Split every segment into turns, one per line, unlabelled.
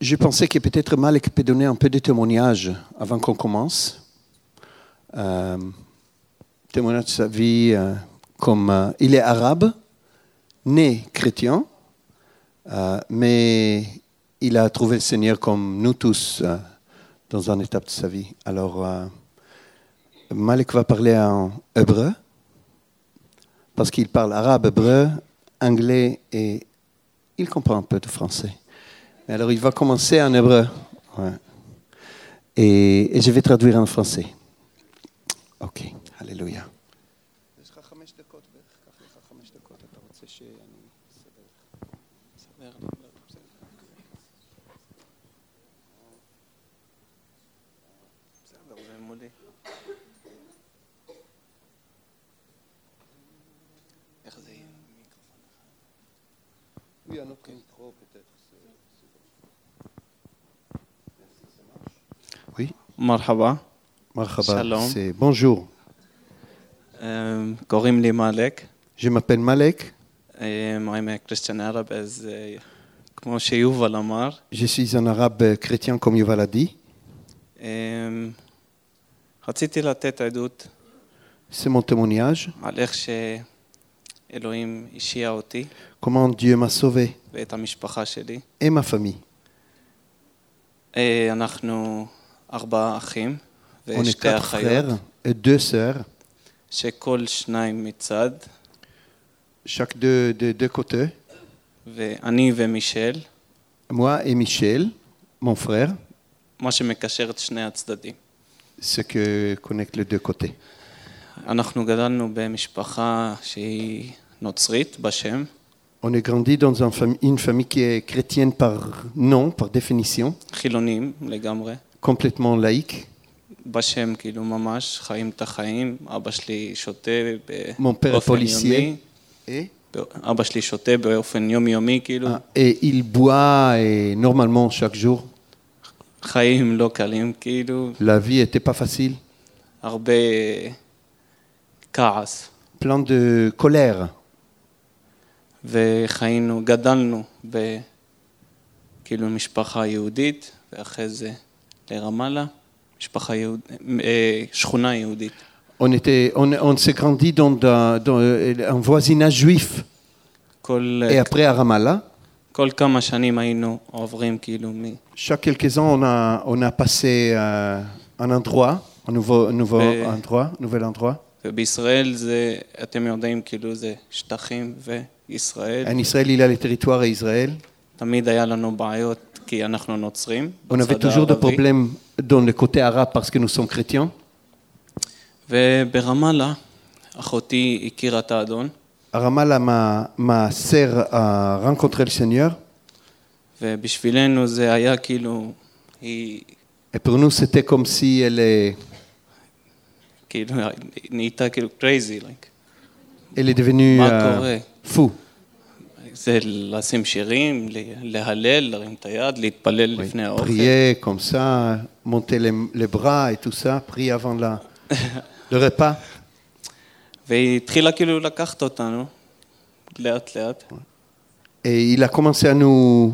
Je pensais que peut-être Malek peut donner un peu de témoignage avant qu'on commence. Euh, témoignage de sa vie euh, comme euh, il est arabe, né chrétien, mais il a trouvé le Seigneur comme nous tous dans une étape de sa vie. Alors, Malek va parler en hébreu parce qu'il parle arabe, hébreu, anglais et il comprend un peu de français. Alors, il va commencer en hébreu. Et, et je vais traduire en français. Ok, Alléluia. Oui, un autre micro peut-être. Oui,
מרחבה,
marhaba,
Shalom.
c'est bonjour.
אה, קוראים לי מאלק,
Je m'appelle Malek,
אה, I'm a Christian Arab, אז אה, כמו שיובל אמר,
je suis un arabe chrétien comme Yuval a dit.
אה, רציתי לתת עדות
C'est mon témoignage,
על איך שאלוהים השיע אותי
comment Dieu m'a sauvé
ואת המשפחה שלי.
et ma famille.
אה, אנחנו ארבעה אחים
On est quatre frères et deux sœurs. Chaque de, deux côtés. Moi et Michel, mon frère. Ce que connecte les deux côtés. On est grandi dans une famille, une famille qui est chrétienne par nom, par définition complètement laïque.
בשם, כאילו ממש, חיים את החיים. אבא שלי שותה ב-
Mon père est
באופן
policier.
יומי.
Et,
אבא שלי שותה באופן יומיומי, כאילו.
ah, et il boit et normalement chaque jour.
חיים לא קלים, כאילו.
La vie n'était pas facile,
הרבה כעס.
plein de colère.
וחיינו, גדלנו בכאילו משפחה יהודית, ואחרי זה לרמאללה, משפחה יהוד... אה, שכונה יהודית.
On, était, on, on s'est grandi dans, dans- dans, euh, un voisinage juif.
כל,
Et après à Ramallah,
כל כמה שנים היינו עוברים כאילו מ...
chaque quelques ans, on a, on a passé euh, un endroit, un nouveau, un nouveau
Et-
endroit, nouvel endroit.
ובישראל זה, אתם יודעים, כאילו זה שטחים וישראל.
En Israël, il y a le territoire et Israël.
תמיד היה לנו בעיות כי אנחנו נוצרים.
On avait toujours des problèmes dans le côté arabe parce que nous sommes chrétiens. À Ramallah, ma, ma sœur a rencontré le Seigneur. Et pour nous, c'était comme si elle est... Elle est devenue euh, fou.
זה לשים שירים, להלל, להרים את היד, להתפלל
oui.
לפני האוכל.
פריה, קומסה, מונטה לברה, אתוסה, פרייה אבן לה. לרפה.
והיא התחילה כאילו לקחת אותנו, לאט לאט.
אה, היא לקומנסה לנו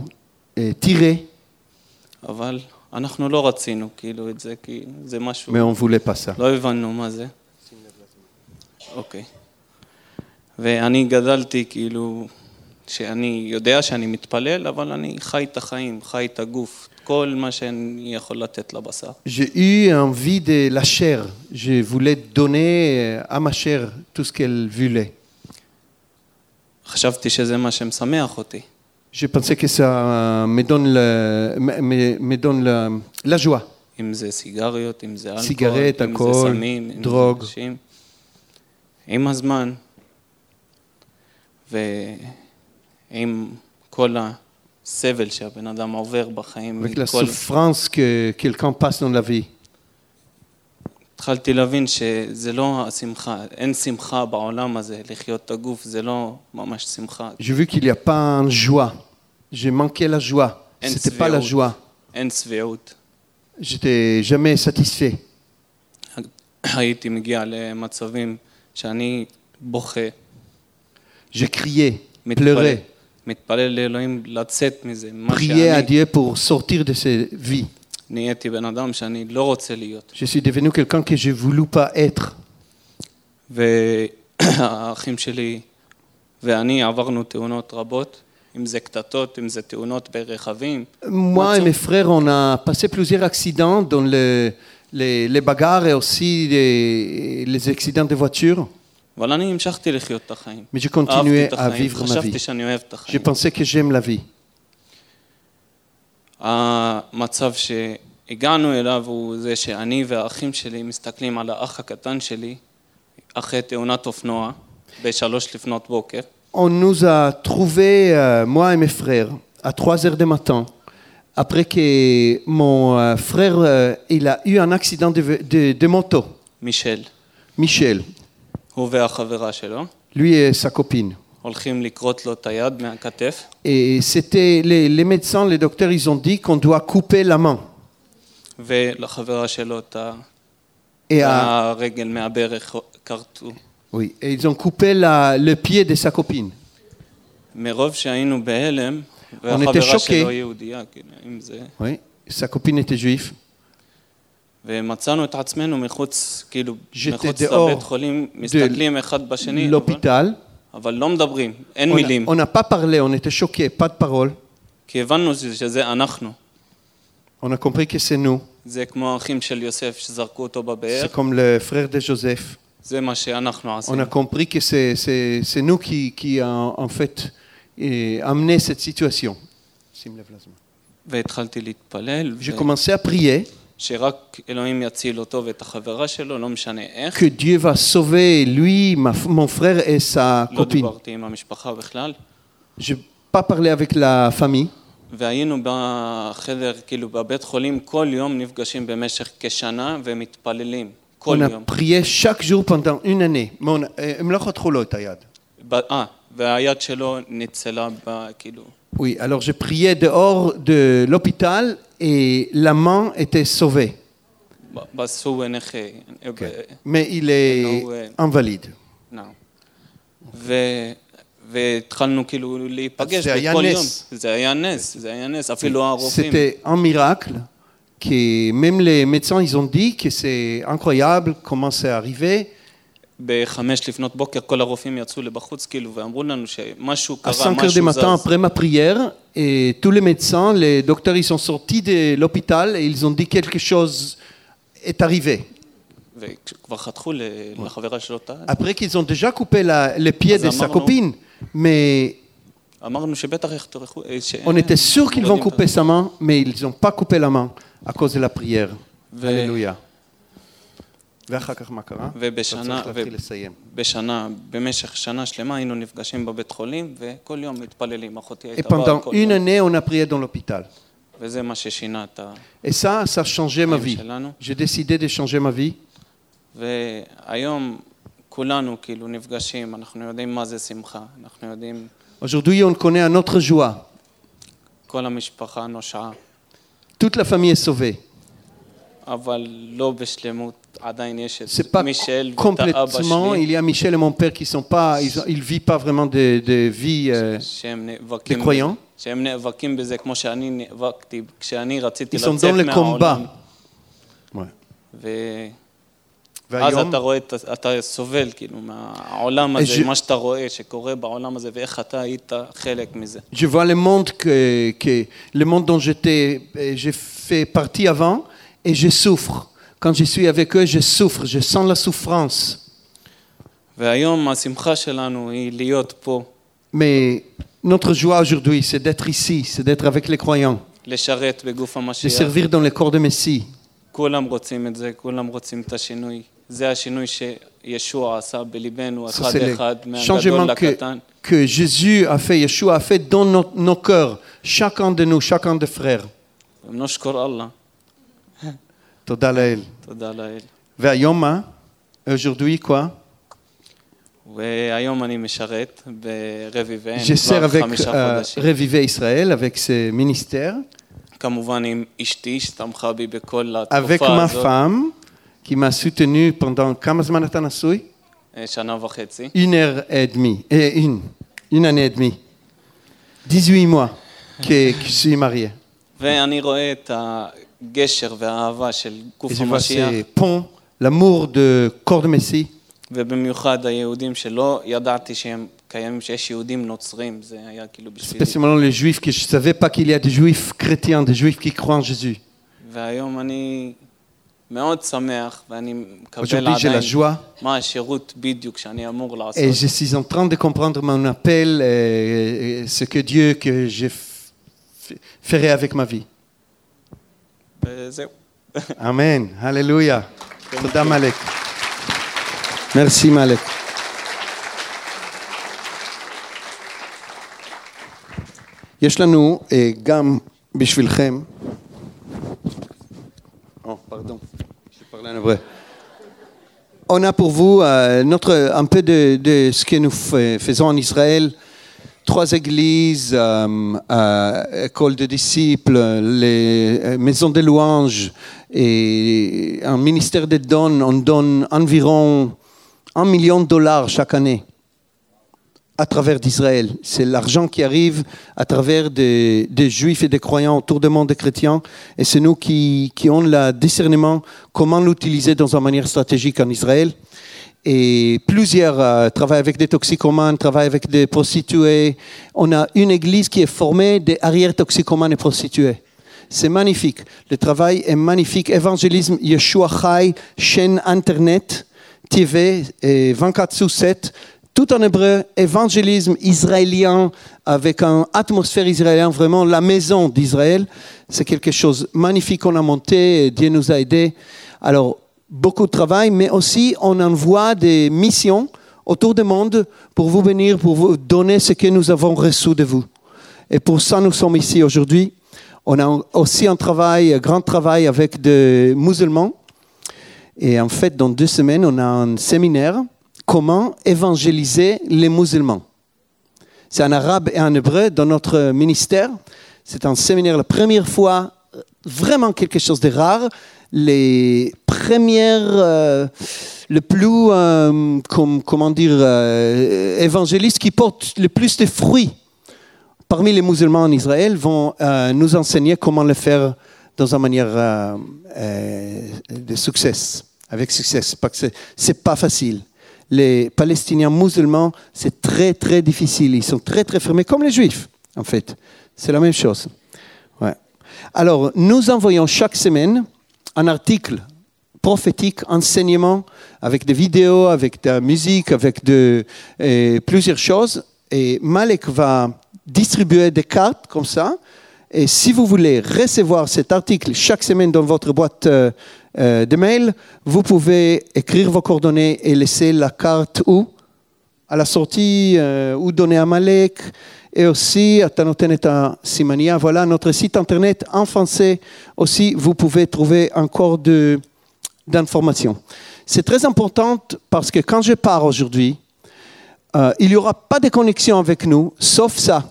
טירה. אה,
אבל אנחנו לא רצינו כאילו את זה, כי זה משהו...
מאום וולה פסה.
לא הבנו מה זה. אוקיי. ואני גדלתי כאילו שאני יודע שאני מתפלל, אבל אני חי את החיים, חי את הגוף, כל מה שאני יכול לתת לבשר.
J'ai eu envie de la chair. Je voulais donner à ma chair tout ce qu'elle voulait.
חשבתי שזה מה שמשמח אותי.
Je pensais que ça me donne, le, me, me- donne la, la joie.
אם זה סיגריות, אם זה אלכוהול,
סיגרט,
אם
אלכוהול,
זה סמים, אם
דרוג.
זה. עם הזמן, ועם כל הסבל שהבן אדם עובר בחיים,
Avec la
מכל...
souffrance que quelqu'un passe dans la vie.
התחלתי להבין שזה לא השמחה, אין שמחה בעולם הזה, לחיות את הגוף, זה לא ממש שמחה.
J'ai vu qu'il n'y a pas une joie. J'ai manqué la joie.
אין
C'était pas la joie.
אין שבעות.
J'étais jamais satisfait.
הייתי מגיע למצבים שאני בוכה,
J'ai crié,
מתפלל,
Prier à Dieu pour sortir de cette vie. Je suis devenu quelqu'un que je ne voulais pas être. Moi et mes frères, on a passé plusieurs accidents, dont les, les, les bagarres et aussi les, les accidents de voitures.
אבל אני המשכתי לחיות את החיים.
Mais je
אהבתי
continuais
את
à
החיים,
vivre ma
חשבתי
vie.
שאני אוהב את
Je
החיים.
pensais que j'aime la vie.
המצב שהגענו אליו הוא זה שאני והאחים שלי מסתכלים על האח הקטן שלי אחרי תאונת אופנוע בשלוש לפנות בוקר,
On nous a trouvés, euh, moi et mes frères, à 3 heures du matin, après que mon euh, frère euh, il a eu un accident de, de- de moto.
מישל,
Michel,
הוא והחברה שלו,
lui et sa copine.
הולכים לכרות לו את היד מהכתף,
Et c'était les, les médecins, les docteurs, ils ont dit qu'on doit couper la main.
ולחברה שלו את ה-
Et, à-
הרגל מהברך כרתו.
oui, et ils ont coupé la- le pied de sa copine.
מרוב שהיינו בהלם,
était
והחברה
choqués.
שלו יהודייה, כאילו, אם זה...
Oui, sa copine était juive.
ומצאנו את עצמנו מחוץ, כאילו,
J'étais
מחוץ
dehors
לבית חולים, מסתכלים אחד בשני, אבל,
L'hôpital.
אבל לא מדברים, אין
On a-
מילים,
on n'a pas parlé, on était choqués, pas de parole.
כי הבנו שזה שזה אנחנו.
On a compris que c'est nous.
זה כמו האחים של יוסף שזרקו אותו בבאר,
C'est comme le frère de Joseph.
זה מה שאנחנו
On
עשינו.
a compris que c'est, c'est- c'est nous qui, qui a en fait eh, amené cette situation.
והתחלתי להתפלל,
J'ai commencé à prier
שרק אלוהים יציל אותו ואת החברה שלו, לא משנה איך.
que Dieu va sauver lui, ma f- mon frère et sa
לא
copine.
דיברתי עם המשפחה בכלל.
Je n'ai pas parlé avec la famille.
והיינו בחדר, כאילו בבית חולים, כל יום נפגשים במשך כשנה ומתפללים. כל
On a
יום.
prié chaque jour pendant une année. Mais on a- eh, הם לא חתכו לו את היד.
ב- אה, והיד שלו ניצלה, ב- כאילו,
oui, alors je priais dehors de l'hôpital et la main était sauvée. Mais il est invalide. C'était un miracle que même les médecins ils ont dit que c'est incroyable comment c'est arrivé.
בחמש לפנות בוקר כל הרופאים יצאו לבחוץ כאילו ואמרו לנו שמשהו
À
קרה,
5 heures du
משהו
matin
זז.
après ma prière, et tous les médecins, les docteurs, ils sont sortis de l'hôpital et ils ont dit quelque chose est arrivé.
וכבר חתכו ל- לחברה שלו את היד.
Après qu'ils ont déjà coupé la- les pieds
אז
de sa
אמרנו-
copine, mais
אמרנו שבטח יחתכו, אה, ש-
on était sûr qu'ils
לא
vont
יודעים
couper sa main, mais ils n'ont pas coupé la main à cause de la prière.
ו-
Alléluia. ואחר כך מה קרה?
ובשנה,
אתה צריך להתחיל לסיים.
בשנה, במשך שנה שלמה היינו נפגשים בבית חולים וכל יום מתפללים, אחותי
Et
הייתה באה
pendant
כל
une
יום,
année, on a prié dans l'hôpital.
וזה מה ששינה את ה...
Et ça, ça a changé ma
החיים
vie.
שלנו.
J'ai décidé de changer ma vie.
והיום כולנו כאילו נפגשים, אנחנו יודעים מה זה שמחה, אנחנו יודעים,
Aujourd'hui, on connaît un autre joie.
כל המשפחה נושעה,
Toute la famille est sauvée. C'est
את
pas
מישל ואת האבא
complètement. Il
שלי,
y a Michel et mon père qui sont pas, ils, ils vivent pas vraiment de, de vie. euh,
שהם נאבקים,
Les croyants.
שהם נאבקים בזה כמו שאני נאבקתי, כשאני רציתי
ils sont
לצאת
dans le
מהעולם,
combat. Ouais.
ואז
והיום,
אתה רואה, את- אתה סובל כאילו מהעולם הזה,
je-
מה שאתה רואה שקורה בעולם הזה ואיך אתה היית חלק מזה.
je vois le monde que, que le monde dont j'étais, euh, j'ai fait partie avant, et je souffre. Quand je suis avec eux, je souffre, je sens la souffrance. Mais notre joie aujourd'hui, c'est d'être ici, c'est d'être avec les croyants. De servir dans le corps de Messie. le changement que, Jésus a fait, Yeshua a fait dans nos, nos cœurs, chacun de nous, chacun des frères.
ונשכור אללה,
תודה לאל.
תודה לאל.
והיום מה? Aujourd'hui quoi?
והיום אני משרת ברביבן
Je sers
כבר
avec
חמישה
euh,
חודשים.
Reviver Israël, avec ce ministère,
כמובן עם אשתי שתמכה בי בכל
avec
התקופה
ma
הזאת,
femme qui m'a soutenu pendant כמה זמן אתה נשוי?
אה, שנה וחצי.
Une heure et demie, et une, une année et demie. 18 mois que, que je suis marié. Et je ces ponts, l'amour de corps de Messie. Spécialement les juifs, je ne savais pas qu'il y a des juifs chrétiens, des juifs qui croient en Jésus. Aujourd'hui, j'ai la joie. Et je suis en train de comprendre mon appel, et ce que Dieu que je ferai avec ma vie.
וזהו.
Amen. Alléluia. תודה מלק. Merci מלק. יש לנו אה, גם בשבילכם, oh, pardon, je parle en hébreu. On a pour vous euh, notre, un peu de, de ce que nous fa- faisons en Israël. Trois églises, euh, euh, écoles de disciples, les euh, maisons de louanges et un ministère de dons. On donne environ un million de dollars chaque année à travers d'Israël. C'est l'argent qui arrive à travers des, des juifs et des croyants autour du monde des chrétiens. Et c'est nous qui, qui avons le discernement comment l'utiliser dans une manière stratégique en Israël. Et plusieurs euh, travaillent avec des toxicomanes, travaillent avec des prostituées. On a une église qui est formée des arrière-toxicomanes et prostituées. C'est magnifique. Le travail est magnifique. Évangélisme Yeshua Chai, chaîne Internet, TV, et 24 sous 7, tout en hébreu, évangélisme israélien avec une atmosphère israélienne, vraiment la maison d'Israël. C'est quelque chose de magnifique qu'on a monté, et Dieu nous a aidés. Alors, beaucoup de travail, mais aussi on envoie des missions autour du monde pour vous venir, pour vous donner ce que nous avons reçu de vous. Et pour ça, nous sommes ici aujourd'hui. On a aussi un travail, un grand travail avec des musulmans. Et en fait, dans deux semaines, on a un séminaire comment évangéliser les musulmans. C'est en arabe et en hébreu dans notre ministère. C'est un séminaire la première fois, vraiment quelque chose de rare. Les premières, euh, le plus, euh, comme- comment dire, euh, évangélistes qui portent le plus de fruits parmi les musulmans en Israël vont euh, nous enseigner comment le faire dans une manière de succès, avec succès, parce que c'est- pas facile. Les Palestiniens musulmans, c'est très très difficile. Ils sont très très fermés, comme les Juifs, en fait. C'est la même chose. Alors, nous envoyons chaque semaine un article prophétique, enseignement, avec des vidéos, avec de la musique, avec de, plusieurs choses. Et Malek va distribuer des cartes comme ça. Et si vous voulez recevoir cet article chaque semaine dans votre boîte euh, euh, de mail, vous pouvez écrire vos coordonnées et laisser la carte où à la sortie euh, ou donner à Malek. Et aussi, à Tanoten et à Simania, voilà notre site internet en français. Aussi, vous pouvez trouver encore de, d'informations. C'est très important parce que quand je pars aujourd'hui, euh, il n'y aura pas de connexion avec nous, sauf ça.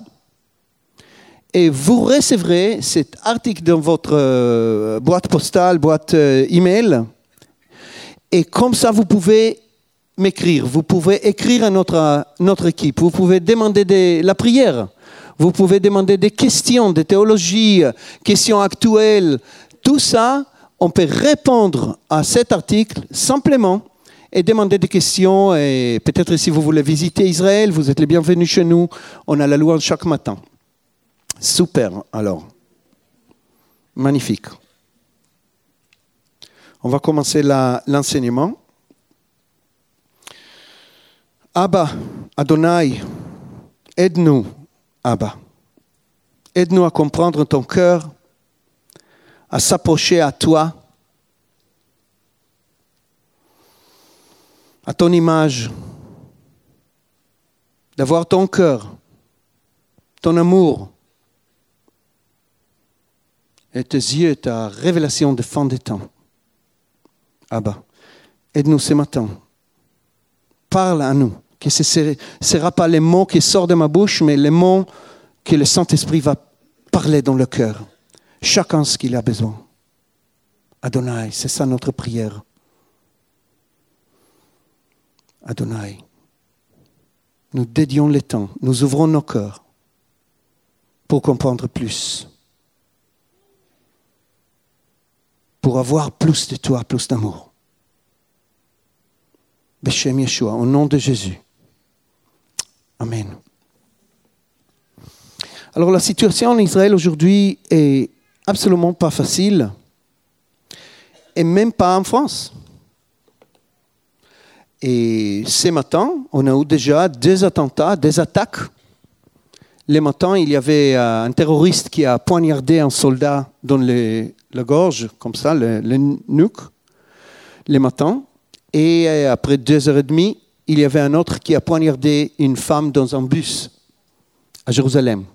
Et vous recevrez cet article dans votre euh, boîte postale, boîte euh, email. Et comme ça, vous pouvez m'écrire. Vous pouvez écrire à notre, notre équipe. Vous pouvez demander de la prière. Vous pouvez demander des questions de théologie, questions actuelles. Tout ça, on peut répondre à cet article simplement et demander des questions. Et peut-être si vous voulez visiter Israël, vous êtes les bienvenus chez nous. On a la louange chaque matin. Super, alors. Magnifique. On va commencer l'enseignement. Abba, Adonai, aide-nous, Abba. Aide-nous à comprendre ton cœur, à s'approcher à toi, à ton image, d'avoir ton cœur, ton amour, et tes yeux, ta révélation de fin des temps. Abba, aide-nous ce matin. Parle à nous. Ce ne sera pas les mots qui sortent de ma bouche, mais les mots que le Saint-Esprit va parler dans le cœur. Chacun ce qu'il a besoin. Adonai, c'est ça notre prière. Adonai, nous dédions le temps, nous ouvrons nos cœurs. pour comprendre plus, pour avoir plus de toi, plus d'amour. Beshem Yeshua, au nom de Jésus. Amen. Alors la situation en Israël aujourd'hui est absolument pas facile, et même pas en France. Et ce matin, on a eu déjà deux attentats, des attaques. Le matin, il y avait euh, un terroriste qui a poignardé un soldat dans la gorge, comme ça, le, le nuque, le matin. Et euh, après deux heures et demie, il y avait un autre qui a poignardé une femme dans un bus à Jérusalem.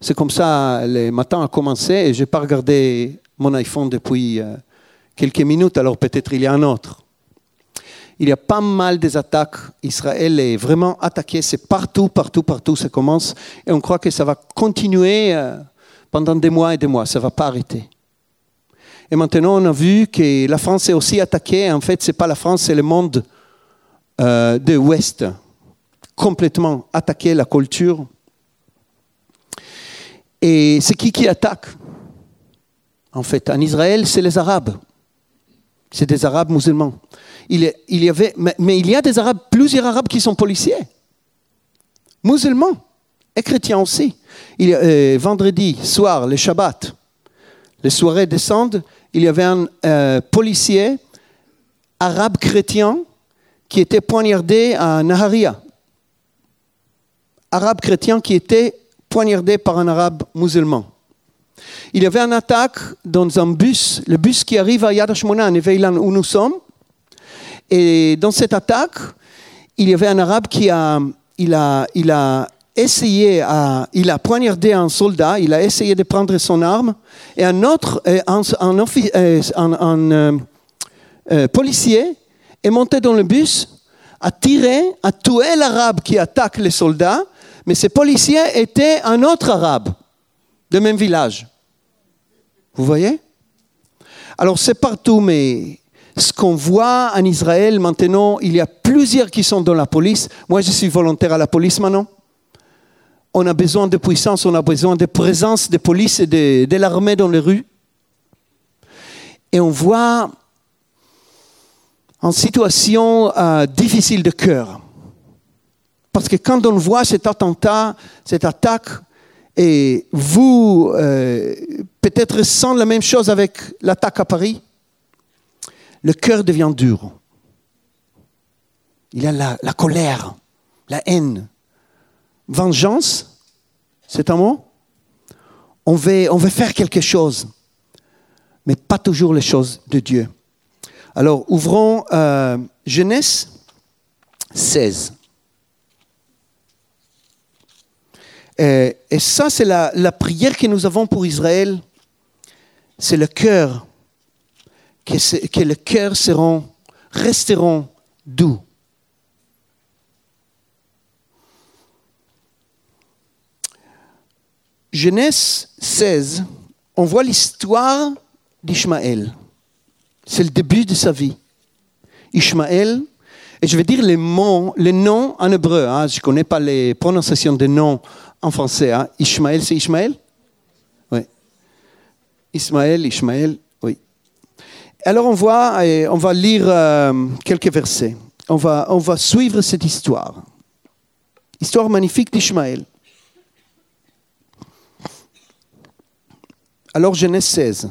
C'est comme ça, le matin a commencé et je n'ai pas regardé mon iPhone depuis euh, quelques minutes, alors peut-être il y a un autre. Il y a pas mal des attaques. Israël est vraiment attaqué. C'est partout, partout, partout. Ça commence. Et on croit que ça va continuer euh, pendant des mois et des mois. Ça ne va pas arrêter. Et maintenant, on a vu que la France est aussi attaquée. En fait, ce n'est pas la France, c'est le monde euh, de l'Ouest. Complètement attaqué, la culture. Et c'est qui qui attaque En fait, en Israël, c'est les Arabes. C'est des Arabes musulmans il, y avait, mais, il y a des Arabes, plusieurs Arabes qui sont policiers, musulmans et chrétiens aussi. Euh, vendredi soir, le Shabbat, les soirées descendent, il y avait un euh, policier arabe chrétien qui était poignardé à Naharia. Arabe chrétien qui était poignardé par un arabe musulman. Il y avait une attaque dans un bus, le bus qui arrive à Yad Hashmona, où nous sommes. Et dans cette attaque, il y avait un arabe qui a, il a, il a essayé, à, il a poignardé un soldat, il a essayé de prendre son arme, et un autre, euh, un, euh, un, euh, policier est monté dans le bus, a tiré, a tué l'arabe qui attaque les soldats, mais ce policier était un autre arabe de même village. Vous voyez? Alors c'est partout, mais ce qu'on voit en Israël maintenant, il y a plusieurs qui sont dans la police. Moi, je suis volontaire à la police maintenant. On a besoin de puissance, on a besoin de présence de police et de, l'armée dans les rues. Et on voit en situation euh, difficile de cœur. Parce que quand on voit cet attentat, cette attaque, et vous, euh, peut-être sans la même chose avec l'attaque à Paris, le cœur devient dur. Il y a la, colère, la haine. Vengeance, c'est un mot? On veut, on veut faire quelque chose, mais pas toujours les choses de Dieu. Alors, ouvrons euh, Genèse 16. Et, ça, c'est la, prière que nous avons pour Israël. C'est le cœur que, que le cœur seront, resteront doux. Genèse 16, on voit l'histoire d'Ishmaël. C'est le début de sa vie. Ishmaël, et je vais dire les mots, les noms en hébreu. Hein. je ne connais pas les prononciations des noms en français. Hein. Ishmaël, c'est Ishmaël? Oui. Ismaël, Ishmaël, alors on, voit, on va lire euh, quelques versets. On va, on va suivre cette histoire. Histoire magnifique d'Ishmaël. Alors Genèse 16,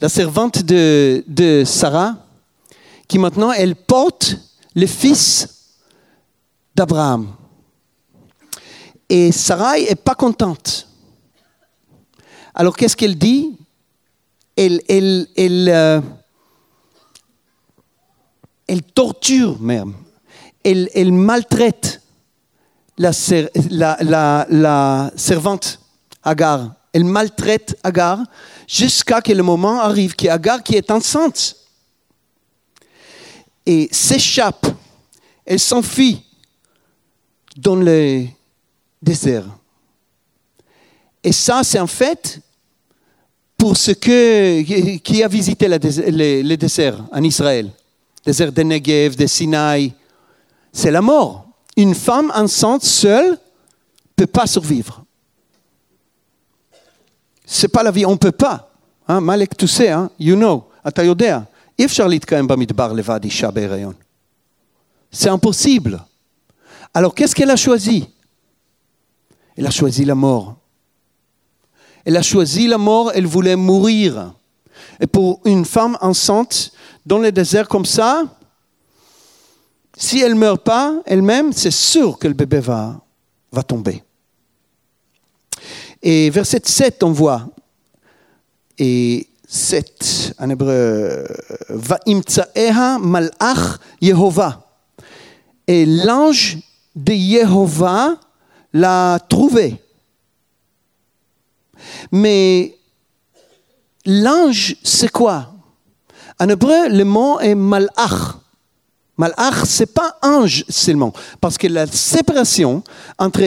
la servante de, Sarah, qui maintenant, elle porte le fils d'Abraham. Et Sarah n'est pas contente. Alors qu'est-ce qu'elle dit? Elle, euh, torture même, elle, maltraite la servante Agar. Elle maltraite Agar jusqu'à que le moment arrive que Agar qui est enceinte et s'échappe, elle s'enfuit dans le désert. Et ça, c'est en fait pour ce que, qui a visité le, dés- le- le désert en Israël, désert de Negev, de Sinaï, c'est la mort. Une femme enceinte seule ne peut pas survivre. C'est pas la vie, on ne peut pas. Hein, Malek, tu sais, hein, you know, אתה יודע, אי אפשר להתקיים במדבר לבד אישה בהיריון. C'est impossible. Alors qu'est-ce qu'elle a choisi Elle a choisi la mort. Elle a choisi la mort, elle voulait mourir. Et pour une femme enceinte dans le désert comme ça, si elle ne meurt pas elle-même, c'est sûr que le bébé va, va tomber. Et verset 7, on voit, et 7 en hébreu, Va'imtsaeha malach Yehovah. Et l'ange de Jéhovah l'a trouvé. Mais l'ange, c'est quoi? En hébreu, le mot est malach. Malach, c'est pas ange seulement, parce que la séparation entre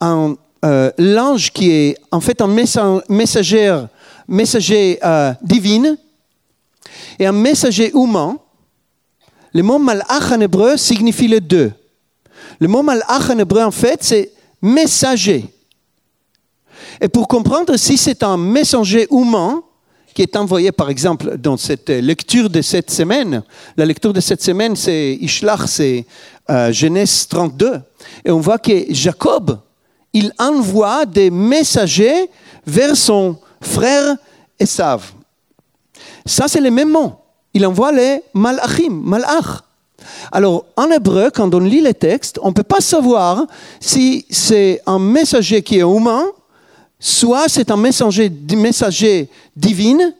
un, euh, l'ange qui est en fait un messa- messager, messager euh, divin et un messager humain, le mot malach en hébreu signifie les deux. Le mot malach en hébreu, en fait, c'est messager. Et pour comprendre si c'est un messager humain qui est envoyé, par exemple, dans cette lecture de cette semaine, la lecture de cette semaine, c'est Ishlach, c'est euh, Genèse 32, et on voit que Jacob, il envoie des messagers vers son frère Esav. Ça, c'est le même mot. Il envoie les malachim, malach. Alors, en hébreu, quand on lit les textes, on ne peut pas savoir si c'est un messager qui est humain, soit c'est un messager, messager divin,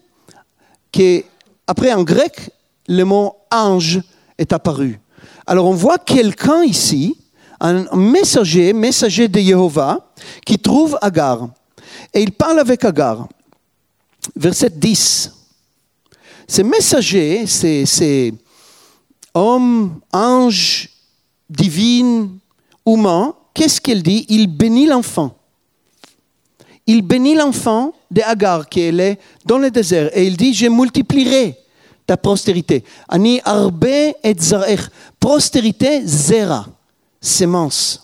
qui, après en grec, le mot ange est apparu. Alors, on voit quelqu'un ici, un messager, messager de Jéhovah, qui trouve Agar. Et il parle avec Agar. Verset 10. Ces messagers, ces, hommes, anges, divins, humains, qu'est-ce qu'il dit? Il bénit l'enfant. Il bénit l'enfant de Agar qui est dans le désert et il dit Je multiplierai ta postérité. Ani arbe et zarech. Postérité, zera, sémence.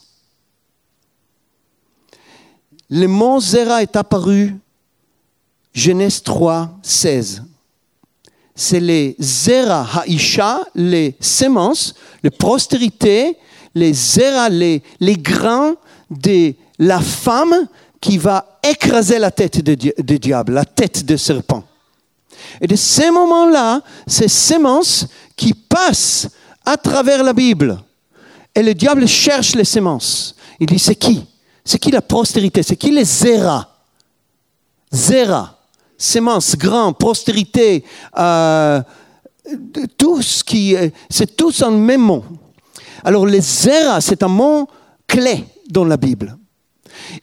Le mot zera est apparu Genèse 3, 16 c'est les zera haïcha, les semences, les postérités, les zera, les, grains de la femme qui va écraser la tête du diable, la tête de serpent. Et de ces moments-là, ces semences qui passent à travers la Bible. Et le diable cherche les semences. Il dit, c'est qui? C'est qui la postérité? C'est qui les zera? Zera sémence, grand, postérité, euh, tout ce qui, c'est tous un même mot. Alors les zera, c'est un mot clé dans la Bible.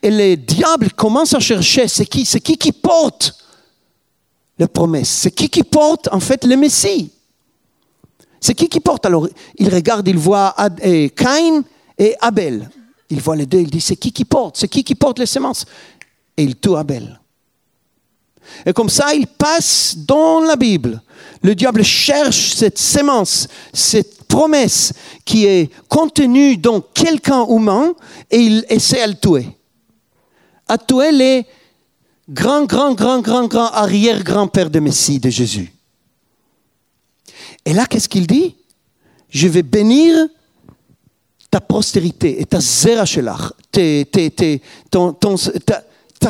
Et les diables commencent à chercher, c'est qui, c'est qui qui porte les promesses, c'est qui qui porte en fait le Messie? C'est qui qui porte Alors? Il regarde, il voit Ad, et Caïn et Abel. Il voit les deux, il dit c'est qui qui porte, c'est qui qui porte les semences? Et il tue Abel. Et comme ça, il passe dans la Bible. Le diable cherche cette sémence, cette promesse qui est contenue dans quelqu'un humain et il essaie à le tuer. À tuer les grands, grands, grands, grands, grands arrière-grands-pères de Messie, de Jésus. Et là, qu'est-ce qu'il dit? Je vais bénir ta postérité et ta zerachelach, ta,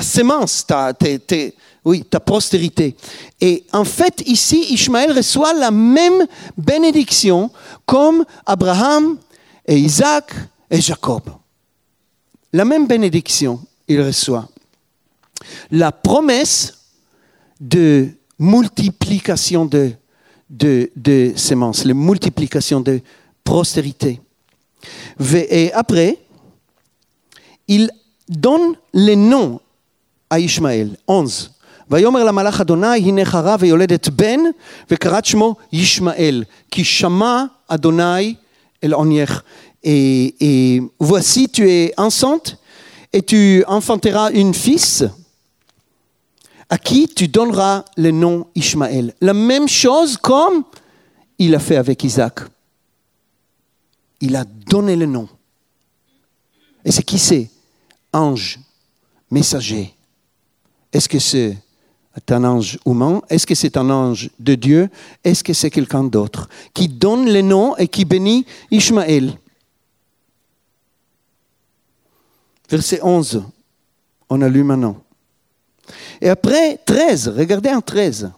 sémence, ta, ta postérité. Et en fait, ici, Ishmaël reçoit la même bénédiction comme Abraham et Isaac et Jacob. La même bénédiction, il reçoit. La promesse de multiplication de, de, de semences, la multiplication de postérité. Et après, il donne les noms à Ishmaël, 11. ויאמר למלאך אדוני, הנה חרה ויולדת בן, וקראת שמו ישמעאל, כי שמע אדוני אל עונייך. Et, et voici, tu es enceinte, et tu enfanteras une fils, à qui tu donneras le nom Ishmaël. La même chose comme il a fait avec Isaac. Il a donné le nom. Et c'est qui c'est? Ange, messager. Est-ce que c'est un ange humain Est-ce que c'est un ange de Dieu? Est-ce que c'est quelqu'un d'autre? Qui donne le nom et qui bénit Ishmaël Verset 11, on a lu maintenant. Et après 13, regardez en 13.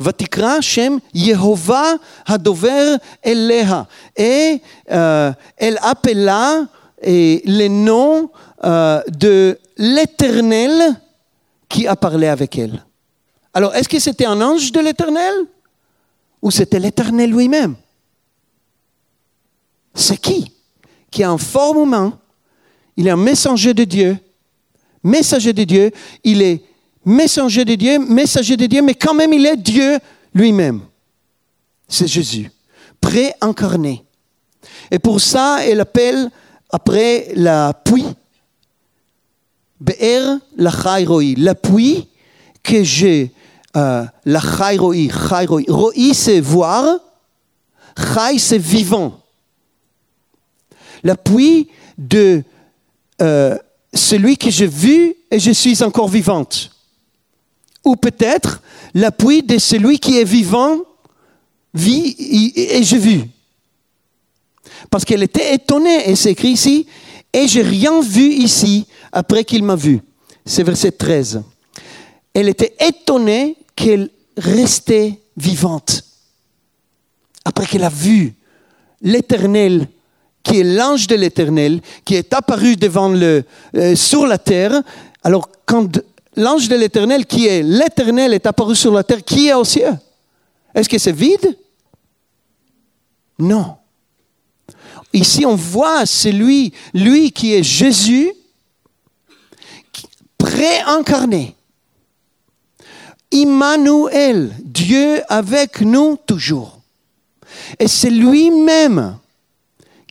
ותקרא שם יהובה הדובר אליה. Et euh, elle appela euh, le nom euh, de l'Éternel qui a parlé avec elle. Alors, est-ce que c'était un ange de l'Éternel ou c'était l'Éternel lui-même C'est qui Qui est en forme humaine, il est un messenger de Dieu, messager de Dieu, il est messenger de Dieu, messager de Dieu, mais quand même il est Dieu lui-même. C'est Jésus, pré-incarné. Et pour ça, elle appelle après la puits, Be'er la chayroi, la puits que j'ai, euh, la chayroi, chayroi. Roi c'est voir, chay c'est vivant. La de euh, celui que j'ai vu et je suis encore vivante ou peut-être l'appui de celui qui est vivant, vit et j'ai vu. Parce qu'elle était étonnée, et c'est écrit ici, et j'ai rien vu ici après qu'il m'a vu. C'est verset 13. Elle était étonnée qu'elle restait vivante. Après qu'elle a vu l'Éternel, qui est l'ange de l'Éternel, qui est apparu devant le, euh, sur la terre. Alors, quand l'ange de l'Éternel qui est l'Éternel est apparu sur la terre, qui est au ciel Est-ce que c'est vide? Non. Ici, on voit celui, lui qui est Jésus, pré-incarné. Immanuel, Dieu avec nous toujours. Et c'est lui-même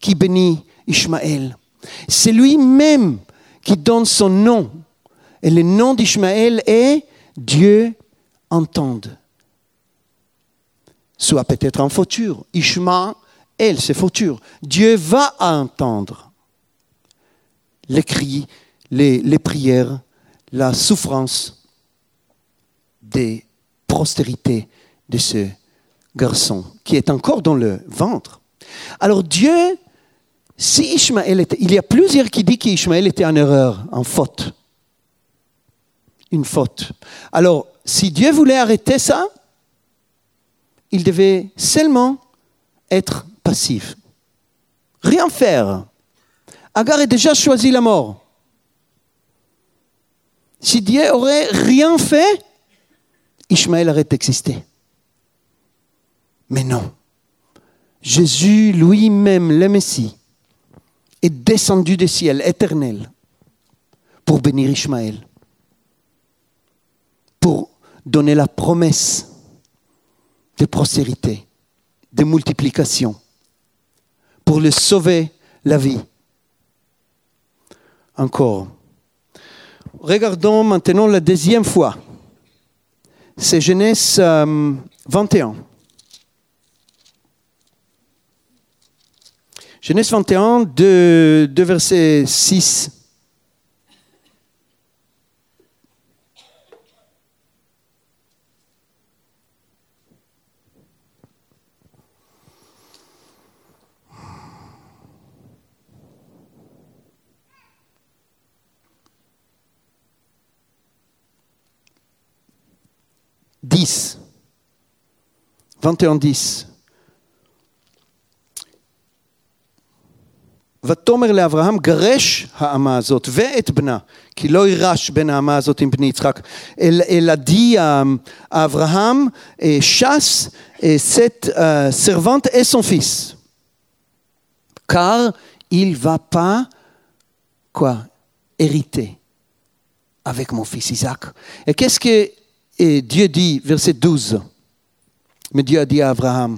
qui bénit Ishmaël. C'est lui-même qui donne son nom et le nom d'Ishmaël est Dieu entende. Soit peut-être en futur. Ishmaël, c'est futur. Dieu va entendre les cris, les, les prières, la souffrance des postérités de ce garçon qui est encore dans le ventre. Alors Dieu, si Ishmaël était, il y a plusieurs qui disent qu'Ishmaël était en erreur, en faute une faute. Alors, si Dieu voulait arrêter ça, il devait seulement être passif. Rien faire. Agar a déjà choisi la mort. Si Dieu aurait rien fait, Ishmaël aurait existé. Mais non. Jésus lui-même, le Messie, est descendu du ciel éternel pour bénir Ishmaël pour donner la promesse de prospérité, de multiplication, pour le sauver la vie. Encore. Regardons maintenant la deuxième fois. C'est Genèse 21. Genèse 21, de, de verset 6 10. 21, 10. ותאמר לאברהם, גרש האמה הזאת ואת בנה, כי לא יירש בין האמה הזאת עם בני יצחק. אלא די אברהם, chasse cette servante et son fils. Car il va pas quoi Hériter avec mon fils Isaac. Et qu'est-ce que et Dieu dit, verset 12 Mais Dieu a dit à Abraham,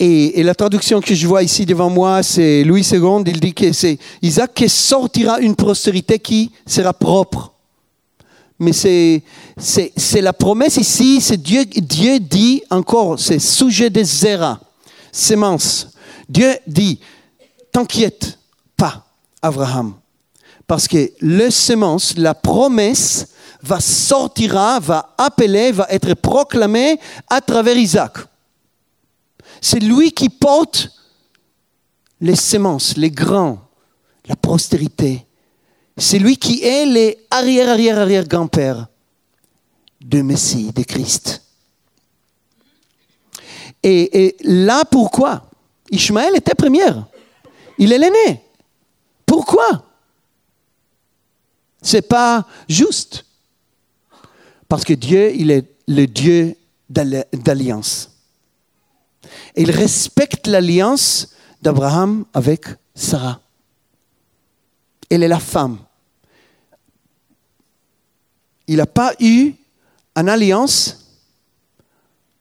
Et, la traduction que je vois ici devant moi, c'est Louis II, il dit que c'est Isaac qui sortira une postérité qui sera propre. Mais c'est, c'est, la promesse ici, c'est Dieu, Dieu dit encore, c'est sujet de zera, sémence. Dieu dit, t'inquiète pas, Abraham, parce que le sémence, la promesse, va sortira, va appeler, va être proclamée à travers Isaac. C'est lui qui porte les semences, les grains, la postérité. C'est lui qui est les arrière, arrière, arrière grand-père de Messie, de Christ. Et, là, pourquoi? Ishmaël était première. Il est l'aîné. Pourquoi? C'est pas juste. Parce que Dieu, il est le Dieu d'alli- d'alliance. Il respecte l'alliance d'Abraham avec Sarah. Elle est la femme. Il n'a pas eu une alliance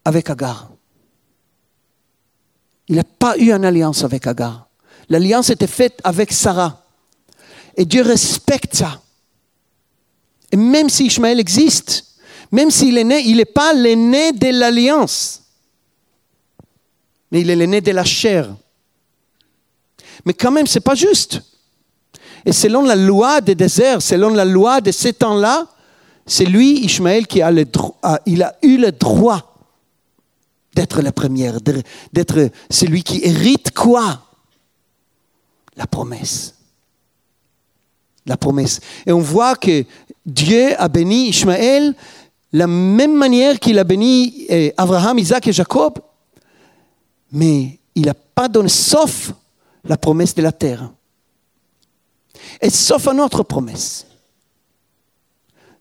avec Agar. Il n'a pas eu une alliance avec Agar. L'alliance était faite avec Sarah. Et Dieu respecte ça. Et même si Ishmaël existe, même s'il est né, il n'est pas l'aîné de l'alliance, mais il est l'aîné de la chair. Mais quand même, ce n'est pas juste. Et selon la loi des déserts, selon la loi de ces temps-là, c'est lui, Ishmaël, qui a, eu le droit d'être la première, d'être celui qui hérite quoi? La promesse. La promesse. Et on voit que Dieu a béni Ishmaël la même manière qu'il a béni eh, Abraham, Isaac et Jacob, mais il n'a pas donné, sauf la promesse de la terre. Et sauf une autre promesse,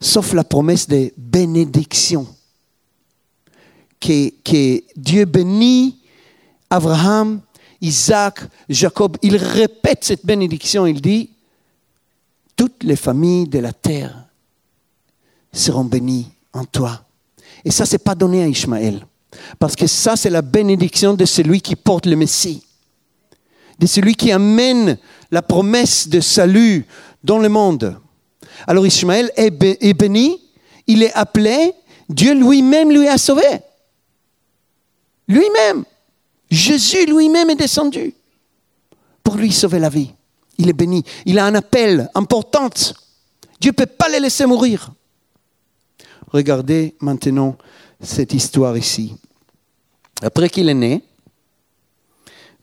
sauf la promesse de bénédiction, que, que Dieu bénit Abraham, Isaac, Jacob. Il répète cette bénédiction, il dit, toutes les familles de la terre seront bénies en toi. Et ça, c'est pas donné à Ishmaël. Parce que ça, c'est la bénédiction de celui qui porte le Messie. De celui qui amène la promesse de salut dans le monde. Alors Ishmaël est, bé- est béni, il est appelé, Dieu lui-même lui a sauvé. Lui-même. Jésus lui-même est descendu pour lui sauver la vie. Il est béni. Il a un appel important. Dieu ne peut pas les laisser mourir. Regardez maintenant cette histoire ici après qu'il est né,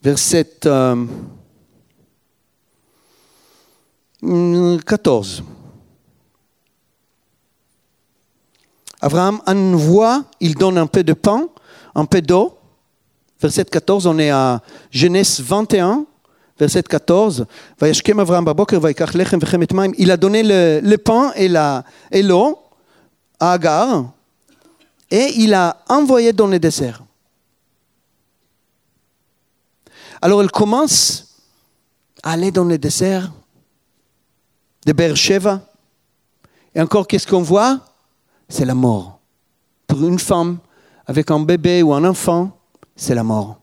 verset euh, mm, 14. Abraham envoie, il donne un peu de pain, un peu d'eau. Verset 14, on est à Genèse 21, verset 14. Il a donné le, pain et, la, et l'eau à Agar et il a envoyé dans le désert. Alors elle commence à aller dans le désert de Beersheba. Et encore, qu'est-ce qu'on voit? C'est la mort. Pour une femme avec un bébé ou un enfant, c'est la mort.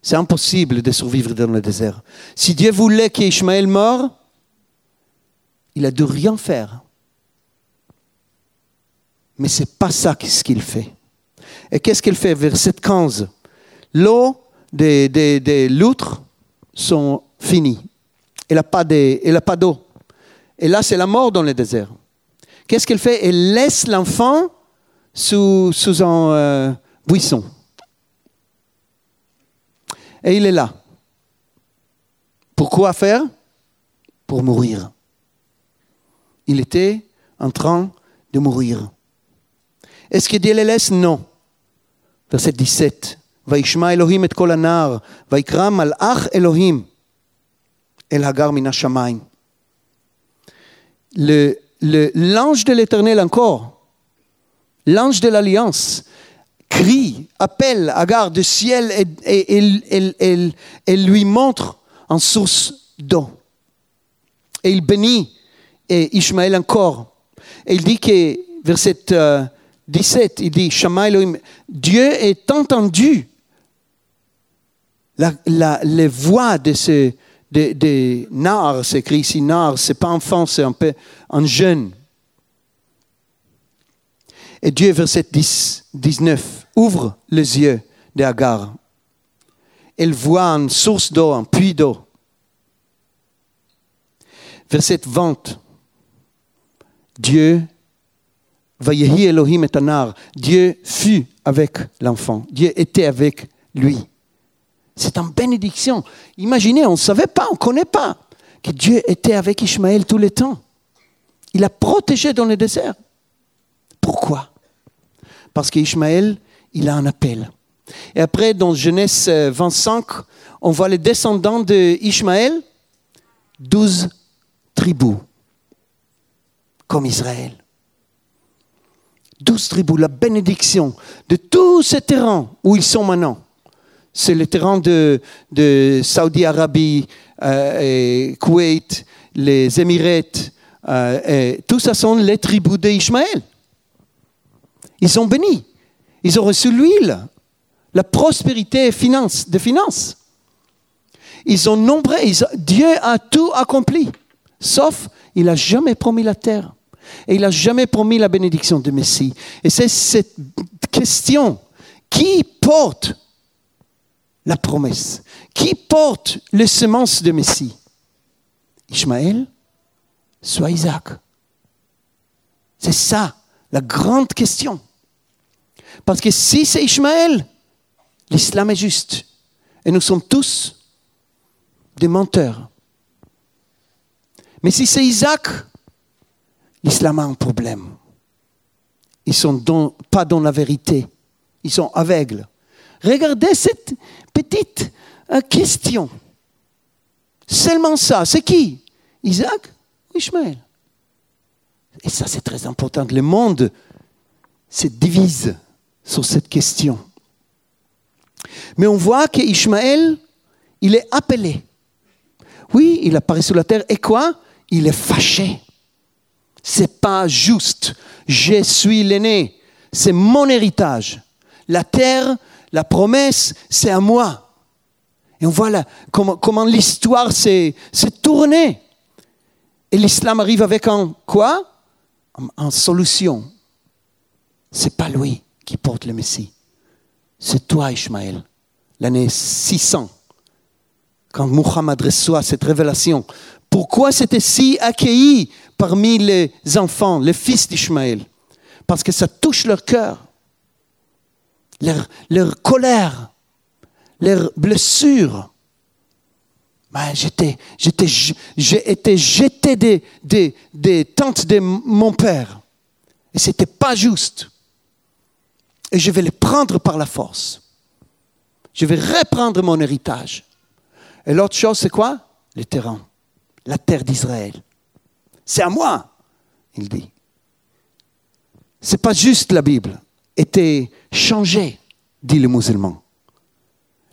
C'est impossible de survivre dans le désert. Si Dieu voulait qu'Ishmaël meure, il a dû rien faire. Mais ce n'est pas ça ce qu'il fait. Et qu'est-ce qu'il fait? Verset 15. L'eau des, des, loutres sont finies. Elle n'a pas d'eau. Et là, c'est la mort dans le désert. Qu'est-ce qu'elle fait? Elle laisse l'enfant sous, sous un euh, buisson. Et il est là. Pourquoi faire? Pour mourir. Il était en train de mourir. Est-ce que Dieu les laisse? Non. Verset 17. וישמע אלוהים את קול הנער, ויקרא מלאך אלוהים אל הגר מן השמיים. Le- le- L'ange de l'éternel encore, l'ange de l'alliance, crie, appelle Agar du ciel et, et- et- et- et- et lui montre en source d'eau. Et il bénit et Ishmaël encore. Et il dit que, verset euh, 17, il dit, Shama Elohim, Dieu est entendu la, les voix de ces de, de Nar, c'est écrit ici Nar, c'est pas enfant, c'est un un jeune. Et Dieu, verset 10, 19, ouvre les yeux d'Agar. Elle voit une source d'eau, un puits d'eau. Verset 20, Dieu, Vayehi Elohim et Dieu fut avec l'enfant, Dieu était avec lui. C'est une bénédiction. Imaginez, on ne savait pas, on ne connaît pas que Dieu était avec Ishmaël tout le temps. Il l'a protégé dans le désert. Pourquoi? Parce qu'Ishmaël, il a un appel. Et après, dans Genèse euh, 25, on voit les descendants d'Ishmaël, douze tribus, comme Israël. Douze tribus, la bénédiction de tout ce terrain où ils sont maintenant. C'est le terrain de, de Saudi-Arabie, euh, Koweït, les Émirats, euh, tout ça sont les tribus d'Ishmaël. Ils sont bénis. Ils ont reçu l'huile, la prospérité de finances. Ils ont nombreux. Dieu a tout accompli. Sauf, il n'a jamais promis la terre. Et il n'a jamais promis la bénédiction de Messie. Et c'est cette question. Qui porte la promesse Qui porte les semences de Messie? Ishmaël Soit Isaac. C'est ça la grande question. Parce que si c'est Ishmaël, l'islam est juste. Et nous sommes tous des menteurs. Mais si c'est Isaac, l'islam a un problème. Ils ne sont pas dans la vérité. Ils sont aveugles. Regardez cette petite euh, question. Seulement ça. C'est qui? Isaac ou Ishmaël? Et ça, c'est très important. Le monde se divise sur cette question. Mais on voit qu'Ishmaël, il est appelé. Oui, il apparaît sur la terre. Et quoi? Il est fâché. C'est pas juste. Je suis l'aîné. C'est mon héritage. La terre, la promesse, c'est à moi. Et on voit là comment, l'histoire s'est tournée. Et l'islam arrive avec un quoi? En, en solution. C'est pas lui qui porte le Messie. C'est toi, Ishmaël. L'année 600, quand Muhammad reçoit cette révélation. Pourquoi c'était si accueilli parmi les enfants, les fils d'Ishmaël? Parce que ça touche leur cœur, leur, colère, leurs blessures. Ben, j'étais, j'ai été jeté des, des, des tentes de mon père. Et ce n'était pas juste. Et je vais les prendre par la force. Je vais reprendre mon héritage. Et l'autre chose, c'est quoi? Le terrain, la terre d'Israël. C'est à moi, il dit. C'est pas juste la Bible. Était changée, dit le musulman.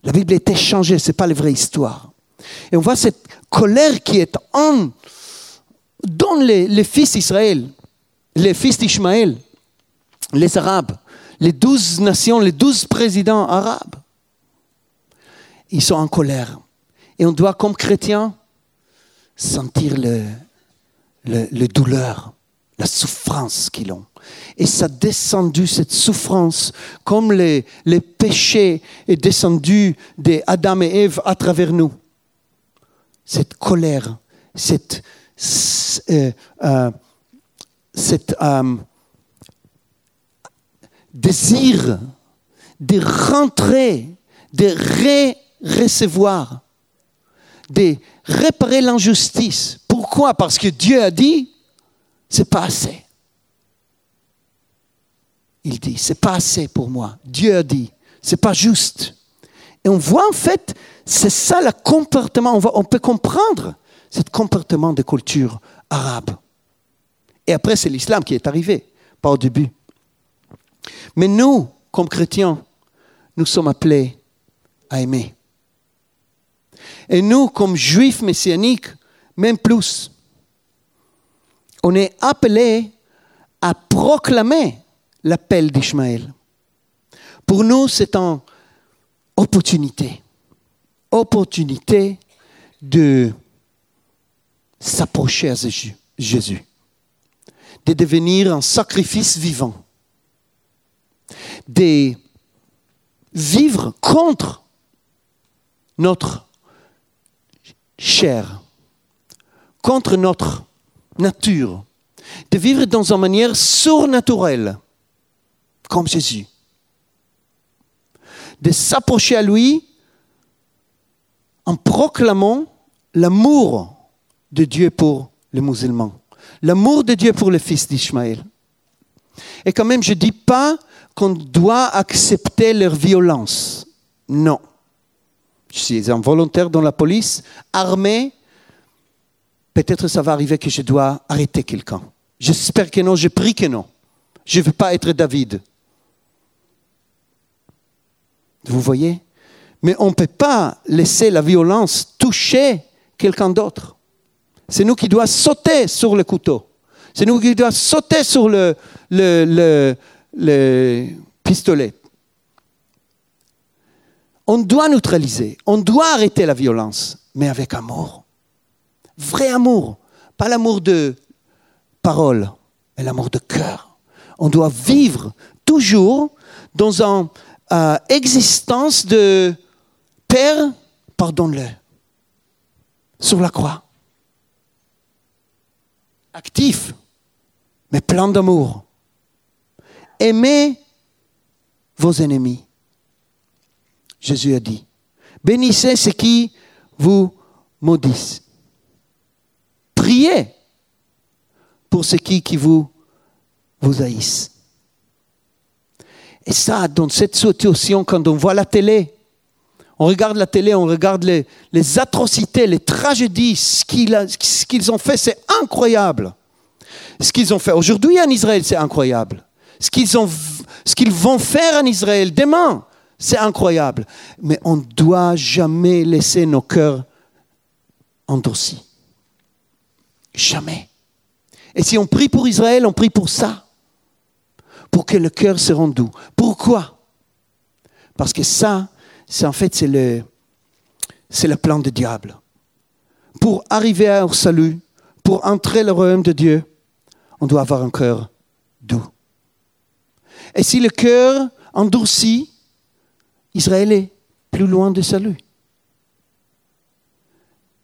La Bible était changée, ce n'est pas la vraie histoire. Et on voit cette colère qui est en, dans les, fils d'Israël, les fils d'Ishmaël, les Arabes, les douze nations, les douze présidents arabes. Ils sont en colère. Et on doit, comme chrétiens, sentir le, le douleur, la souffrance qu'ils ont. Et ça a descendu, cette souffrance, comme les, péchés est descendu d'Adam et Ève à travers nous. Cette colère, cette, euh, euh, euh, désir de rentrer, de ré recevoir, de réparer l'injustice pour Pourquoi? Parce que Dieu a dit, c'est pas assez. Il dit, c'est pas assez pour moi. Dieu a dit, c'est pas juste. Et on voit en fait, c'est ça le comportement, on, peut comprendre ce comportement de culture arabe. Et après, c'est l'islam qui est arrivé, pas au début. Mais nous, comme chrétiens, nous sommes appelés à aimer. Et nous, comme juifs messianiques, même plus, on est appelés à proclamer l'appel d'Ishmaël. Pour nous, c'est une opportunité. Opportunité de s'approcher à Jésus, de devenir un sacrifice vivant, de vivre contre notre chair, contre notre nature, de vivre dans une manière surnaturelle, comme Jésus, de s'approcher à lui en proclamant l'amour de Dieu pour les musulmans, l'amour de Dieu pour le fils d'Ishmaël. Et quand même, je ne dis pas qu'on doit accepter leur violence. Non. Je suis un volontaire dans la police, armé. Peut-être ça va arriver que je dois arrêter quelqu'un. J'espère que non, je prie que non. Je ne veux pas être David. Vous voyez? Mais on ne peut pas laisser la violence toucher quelqu'un d'autre. C'est nous qui devons sauter sur le couteau. C'est nous qui devons sauter sur le, le, le, pistolet. On doit neutraliser, on doit arrêter la violence, mais avec amour. Vrai amour, pas l'amour de parole, mais l'amour de cœur. On doit vivre toujours dans une euh, existence de Père, pardonne-le, sur la croix actif, mais plein d'amour. Aimez vos ennemis. Jésus a dit, bénissez ceux qui vous maudissent. Priez pour ceux qui, vous, vous haïssent. Et ça, dans cette situation, quand on voit la télé, on regarde la télé, on regarde les, atrocités, les tragédies, ce qu'ils ont fait, c'est incroyable. Ce qu'ils ont fait aujourd'hui en Israël, c'est incroyable. Ce qu'ils vont faire en Israël demain, c'est incroyable. Mais on ne doit jamais laisser nos cœurs endurcis. Jamais. Et si on prie pour Israël, on prie pour ça. Pour que le cœur se rende doux. Pourquoi? Parce que ça, c'est en fait c'est le, plan du diable. Pour arriver au salut, pour entrer le royaume de Dieu, on doit avoir un cœur doux. Et si le cœur endurci, Israël est plus loin du salut.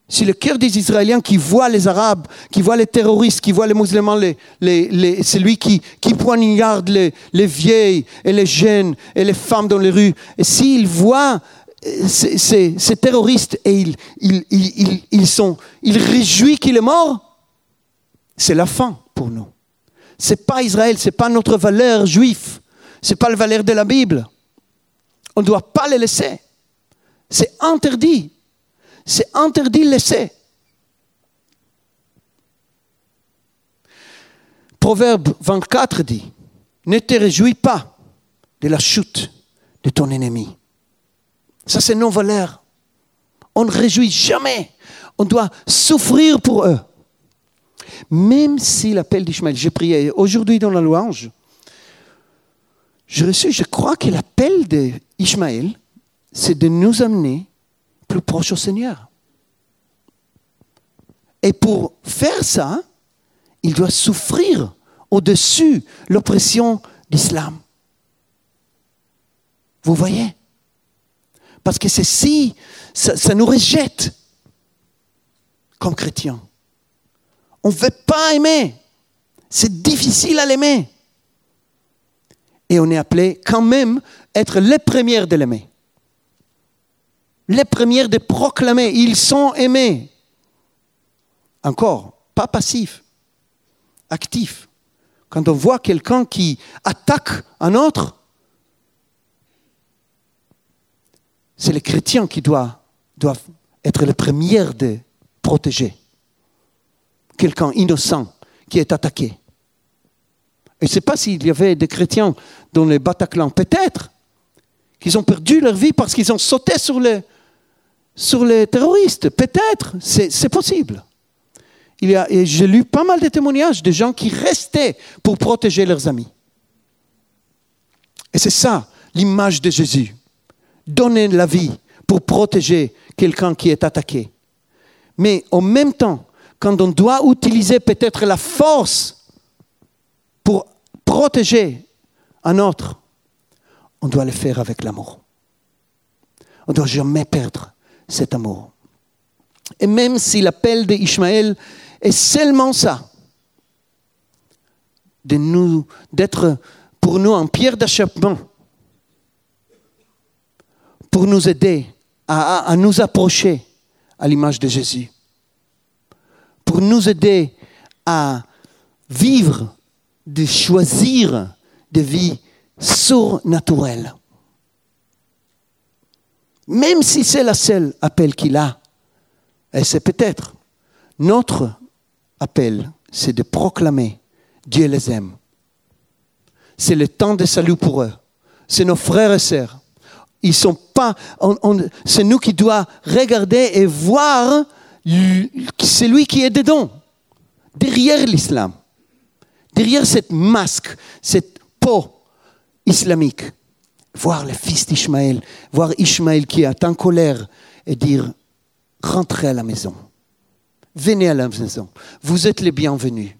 Si le cœur des Israéliens qui voient les Arabes, qui voient les terroristes, qui voient les musulmans, celui qui, poignarde les, les vieilles et les jeunes et les femmes dans les rues, et s'ils voient euh, ces, terroristes et ils, ils, sont, ils réjouissent qu'il est mort, c'est la fin pour nous. C'est pas Israël, c'est pas notre valeur juive, c'est pas la valeur de la Bible. On ne doit pas les laisser. C'est interdit c'est interdit laisser. Proverbe 24 dit, ne te réjouis pas de la chute de ton ennemi. Ça, c'est non-valeur. On ne réjouit jamais. On doit souffrir pour eux. Même si l'appel d'Ishmaël, j'ai prié aujourd'hui dans la louange, je reçu, je crois que l'appel d'Ishmaël, c'est de nous amener plus proche au Seigneur. Et pour faire ça, il doit souffrir au-dessus l'oppression d'islam. Vous voyez? Parce que c'est si, ça, ça, nous rejette comme chrétiens. On ne veut pas aimer. C'est difficile à l'aimer. Et on est appelé quand même être les premières de l'aimer les premières de proclamer, ils sont aimés. Encore, pas passif, actif. Quand on voit quelqu'un qui attaque un autre, c'est les chrétiens qui doivent, être les premiers de protéger quelqu'un innocent qui est attaqué. Je ne sais pas s'il y avait des chrétiens dans les Bataclan, peut-être, qu'ils ont perdu leur vie parce qu'ils ont sauté sur les, sur les terroristes. Peut-être, c'est possible. Il y j'ai lu pas mal de témoignages de gens qui restaient pour protéger leurs amis. Et c'est ça l'image de Jésus. Donner la vie pour protéger quelqu'un qui est attaqué. Mais en même temps, quand on doit utiliser peut-être la force pour protéger un autre, on doit le faire avec l'amour. On ne doit jamais perdre cet amour. Et même si l'appel d'Ishmaël est seulement ça, d'être pour nous un pierre d'achoppement, pour nous aider à nous approcher à l'image de Jésus, pour nous aider à vivre, de choisir des vies surnaturelles. Même si c'est la seule appel qu'il a, et c'est peut-être notre appel, c'est de proclamer Dieu les aime. C'est le temps de salut pour eux. C'est nos frères et sœurs. Ils sont pas. c'est nous qui doit regarder et voir celui qui est dedans, derrière l'islam, derrière cette masque, cette peau islamique. Voir le fils d'Ishmaël, voir Ishmaël qui est en colère et dire rentrez à la maison. Venez à la maison. Vous êtes les bienvenus.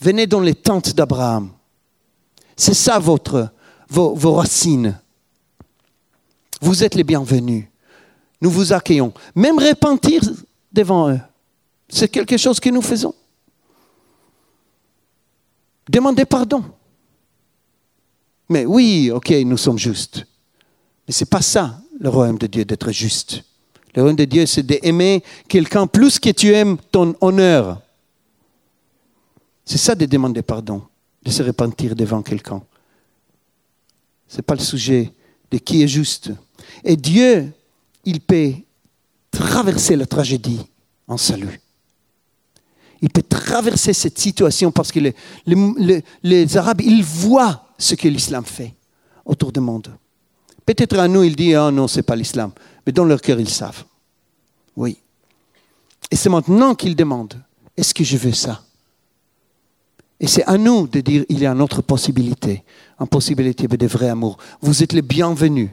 Venez dans les tentes d'Abraham. C'est ça votre, vos, vos racines. Vous êtes les bienvenus. Nous vous accueillons. Même repentir devant eux. C'est quelque chose que nous faisons. Demandez pardon. Mais oui, ok, nous sommes justes. Mais ce n'est pas ça, le royaume de Dieu, d'être juste. Le royaume de Dieu, c'est d'aimer quelqu'un plus que tu aimes ton honneur. C'est ça de demander pardon, de se repentir devant quelqu'un. Ce n'est pas le sujet de qui est juste. Et Dieu, il peut traverser la tragédie en salut. Il peut traverser cette situation parce que les, Arabes, ils voient ce que l'islam fait autour du monde. Peut-être à nous, ils disent, ah non, ce n'est pas l'islam. Mais dans leur cœur, ils savent. Oui. Et c'est maintenant qu'ils demandent, est-ce que je veux ça? Et c'est à nous de dire, il y a une autre possibilité, une possibilité de vrai amour. Vous êtes les bienvenus.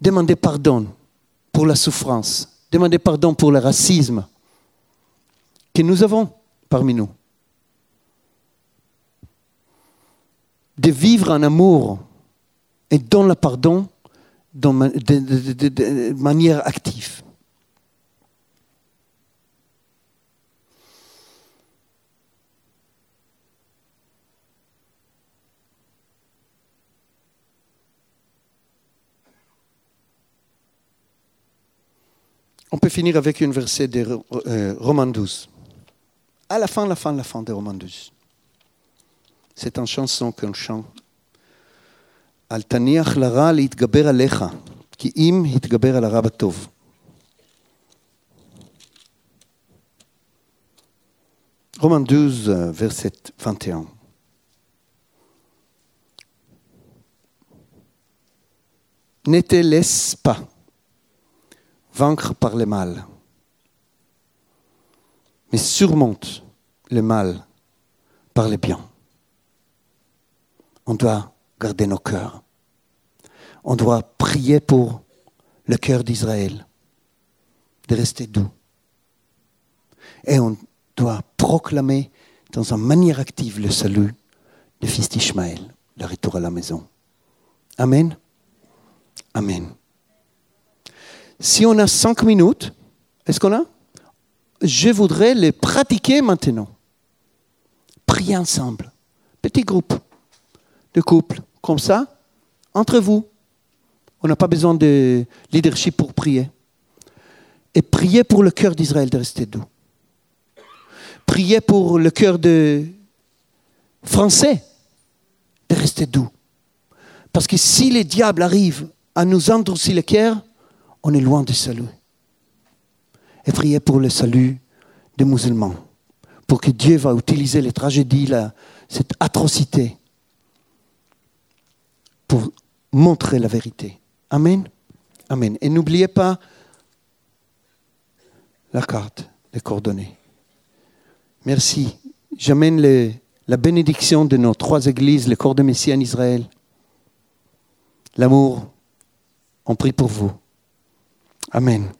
Demandez pardon pour la souffrance. Demandez pardon pour le racisme que nous avons parmi nous. De vivre en amour et dans le pardon de manière active. On peut finir avec un verset de euh, Romains 12. À la fin, la fin, la fin de Romains 12. C'est une chanson qu'on chante. אל תניח לרע להתגבר עליך, כי אם התגבר על הרע בטוב. Romains 12, verset 21. Ne te laisse pas vaincre par le mal, mais surmonte le mal par le bien. On doit garder nos cœurs. On doit prier pour le cœur d'Israël, de rester doux. Et on doit proclamer dans une manière active le salut du fils d'Ishmaël, le retour à la maison. Amen. Amen. Si on a cinq minutes, est-ce qu'on a? Je voudrais les pratiquer maintenant. Prier ensemble. Petit groupe de couple, comme ça, entre vous. On n'a pas besoin de leadership pour prier. et priez pour le cœur d'Israël de rester doux. Priez pour le cœur de français de rester doux. Parce que si les diables arrivent à nous endurcir le cœur, on est loin du salut. Et priez pour le salut des musulmans, pour que Dieu va utiliser les tragédies, cette atrocité, pour montrer la vérité. Amen. Amen. Et n'oubliez pas la carte, les coordonnées. Merci. J'amène la bénédiction de nos trois églises, le corps de Messie en Israël. L'amour, on prie pour vous. Amen.